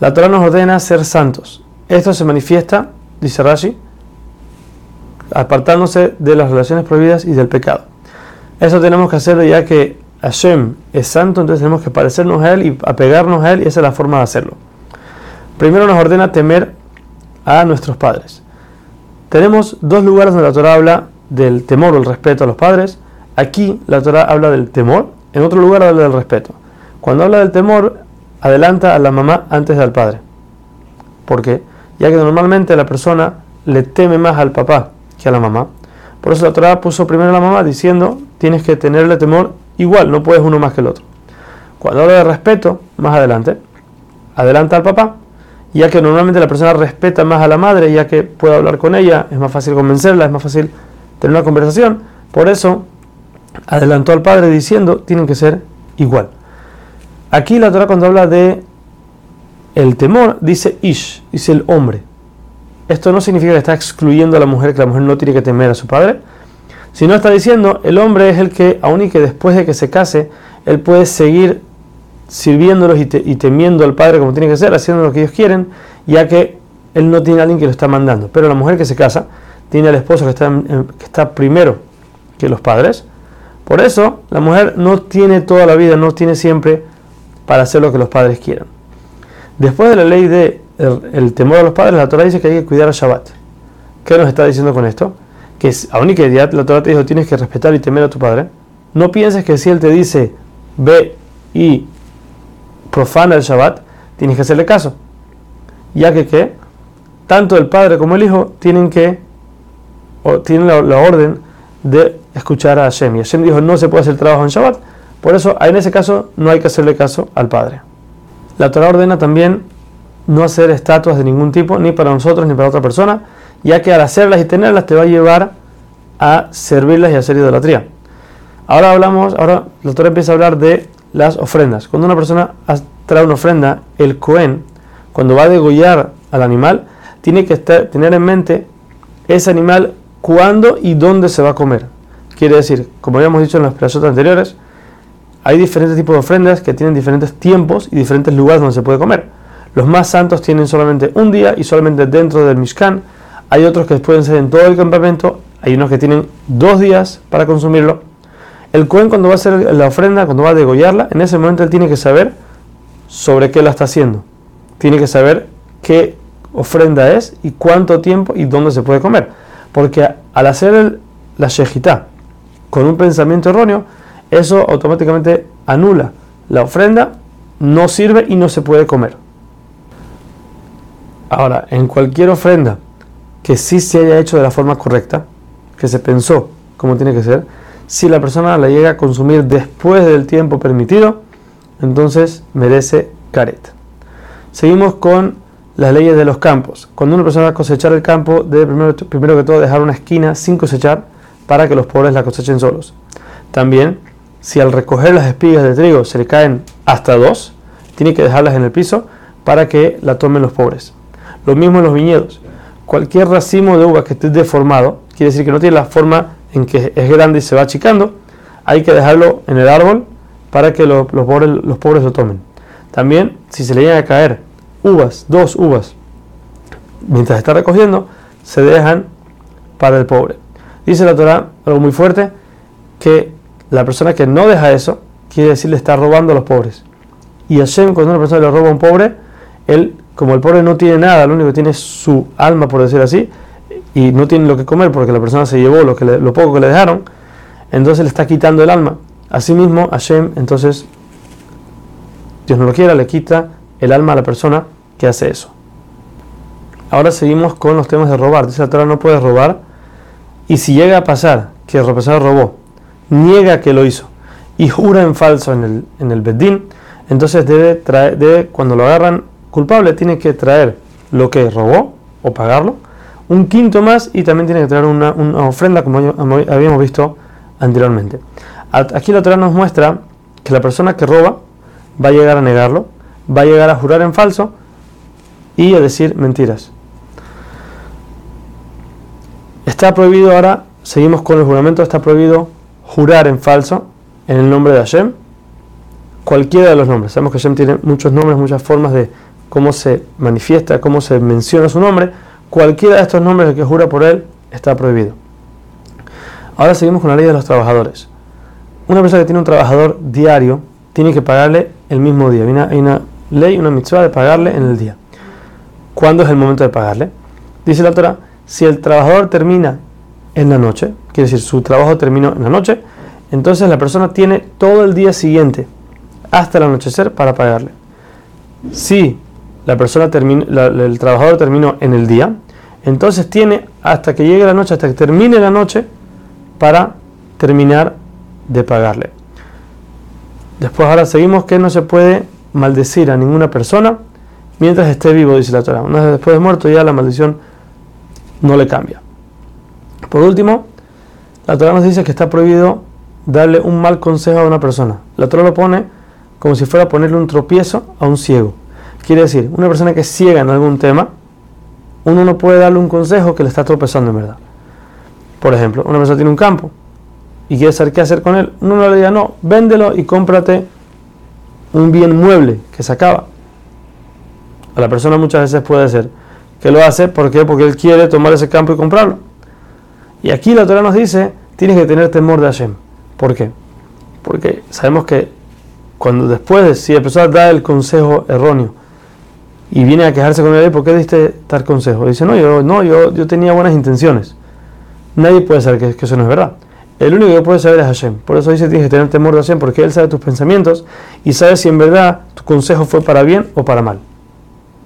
La Torah nos ordena ser santos. Esto se manifiesta, dice Rashi, apartándose de las relaciones prohibidas y del pecado. Eso tenemos que hacerlo ya que Hashem es santo, entonces tenemos que parecernos a Él y apegarnos a Él y esa es la forma de hacerlo. Primero nos ordena temer a nuestros padres. Tenemos dos lugares donde la Torah habla del temor o el respeto a los padres. Aquí la Torah habla del temor, en otro lugar habla del respeto. Cuando habla del temor, adelanta a la mamá antes del padre. ¿Por qué? Ya que normalmente la persona le teme más al papá que a la mamá. Por eso la Torah puso primero a la mamá diciendo, tienes que tenerle temor igual, no puedes uno más que el otro. Cuando habla de respeto, más adelante, adelanta al papá, ya que normalmente la persona respeta más a la madre, ya que puede hablar con ella, es más fácil convencerla, es más fácil tener una conversación. Por eso adelantó al padre diciendo, tienen que ser igual. Aquí la Torah cuando habla de el temor dice ish, dice el hombre. Esto no significa que está excluyendo a la mujer, que la mujer no tiene que temer a su padre, sino está diciendo el hombre es el que, aun y que después de que se case, él puede seguir sirviéndolos y, temiendo al padre como tiene que ser, haciendo lo que ellos quieren, ya que él no tiene a alguien que lo está mandando. Pero la mujer que se casa tiene al esposo que está, que está primero que los padres. Por eso la mujer no tiene toda la vida, no tiene siempre para hacer lo que los padres quieran. Después de la ley de el, temor a los padres, la Torah dice que hay que cuidar a Shabbat. ¿Qué nos está diciendo con esto? Que aún y que la Torah te dijo tienes que respetar y temer a tu padre, no pienses que si él te dice ve y profana el Shabbat, tienes que hacerle caso. Ya que ¿qué? tanto el padre como el hijo tienen que o tienen la, la, orden de escuchar a Hashem. Y Hashem dijo no se puede hacer trabajo en Shabbat, por eso, en ese caso, no hay que hacerle caso al Padre. La Torah ordena también no hacer estatuas de ningún tipo, ni para nosotros ni para otra persona, ya que al hacerlas y tenerlas te va a llevar a servirlas y a hacer idolatría. Ahora hablamos, ahora la Torah empieza a hablar de las ofrendas. Cuando una persona trae una ofrenda, el Cohen, cuando va a degollar al animal, tiene que tener en mente ese animal cuándo y dónde se va a comer. Quiere decir, como habíamos dicho en las preguntas anteriores, hay diferentes tipos de ofrendas que tienen diferentes tiempos y diferentes lugares donde se puede comer. Los más santos tienen solamente un día y solamente dentro del Mishkan. Hay otros que pueden ser en todo el campamento. Hay unos que tienen dos días para consumirlo. El Cohen cuando va a hacer la ofrenda, cuando va a degollarla, en ese momento él tiene que saber sobre qué la está haciendo. Tiene que saber qué ofrenda es y cuánto tiempo y dónde se puede comer. Porque al hacer la shejitá con un pensamiento erróneo, eso automáticamente anula la ofrenda, no sirve y no se puede comer. Ahora, en cualquier ofrenda que sí se haya hecho de la forma correcta, que se pensó como tiene que ser, si la persona la llega a consumir después del tiempo permitido, entonces merece caret. Seguimos con las leyes de los campos. Cuando una persona va a cosechar el campo, debe primero, primero que todo dejar una esquina sin cosechar para que los pobres la cosechen solos. También si al recoger las espigas de trigo se le caen hasta dos, tiene que dejarlas en el piso para que la tomen los pobres. Lo mismo en los viñedos. Cualquier racimo de uva que esté deformado, quiere decir que no tiene la forma en que es grande y se va achicando, hay que dejarlo en el árbol para que los, pobres, los pobres lo tomen. También, si se le llegan a caer uvas, dos uvas, mientras está recogiendo, se dejan para el pobre. Dice la Torah algo muy fuerte, que la persona que no deja eso, quiere decir le está robando a los pobres. Y Hashem, cuando una persona le roba a un pobre, él, como el pobre no tiene nada, lo único que tiene es su alma, por decir así, y no tiene lo que comer porque la persona se llevó lo, que lo poco que le dejaron, entonces le está quitando el alma. Asimismo, Hashem, entonces, Dios no lo quiera, le quita el alma a la persona que hace eso. Ahora seguimos con los temas de robar. Dice la Torah, no puedes robar. Y si llega a pasar que la persona robó niega que lo hizo y jura en falso en el, en el Bedín, entonces debe traer, cuando lo agarran culpable, tiene que traer lo que robó o pagarlo, un quinto más y también tiene que traer una, ofrenda como habíamos visto anteriormente. Aquí la Torah nos muestra que la persona que roba va a llegar a negarlo, va a llegar a jurar en falso y a decir mentiras. Está prohibido ahora, seguimos con el juramento, está prohibido jurar en falso en el nombre de Hashem cualquiera de los nombres. Sabemos que Hashem tiene muchos nombres, muchas formas de cómo se manifiesta, cómo se menciona su nombre. Cualquiera de estos nombres, que jura por él, está prohibido. Ahora seguimos con la ley de los trabajadores. Una persona que tiene un trabajador diario tiene que pagarle el mismo día. Hay una, ley, una mitzvah de pagarle en el día. ¿Cuándo es el momento de pagarle? Dice la otra, si el trabajador termina en la noche, quiere decir su trabajo terminó en la noche, entonces la persona tiene todo el día siguiente hasta el anochecer para pagarle. Si la persona el trabajador terminó en el día, entonces tiene hasta que llegue la noche, hasta que termine la noche, para terminar de pagarle. Después ahora seguimos que no se puede maldecir a ninguna persona mientras esté vivo, dice la Torah. Una vez después de muerto ya la maldición no le cambia. Por último, la Torah nos dice que está prohibido darle un mal consejo a una persona. La Torah lo pone como si fuera ponerle un tropiezo a un ciego. Quiere decir, una persona que es ciega en algún tema, uno no puede darle un consejo que le está tropezando en verdad. Por ejemplo, una persona tiene un campo y quiere saber qué hacer con él. Uno no le diga, no, véndelo y cómprate un bien mueble que se acaba. A la persona muchas veces puede ser que lo hace ¿por porque él quiere tomar ese campo y comprarlo. Y aquí la Torah nos dice, tienes que tener temor de Hashem. ¿Por qué? Porque sabemos que cuando después, si la persona da el consejo erróneo y viene a quejarse con él, ¿por qué diste tal consejo? dice, no, yo, no, yo, yo tenía buenas intenciones. Nadie puede saber que, que, eso no es verdad. El único que puede saber es Hashem. Por eso dice tienes que tener temor de Hashem, porque Él sabe tus pensamientos y sabe si en verdad tu consejo fue para bien o para mal.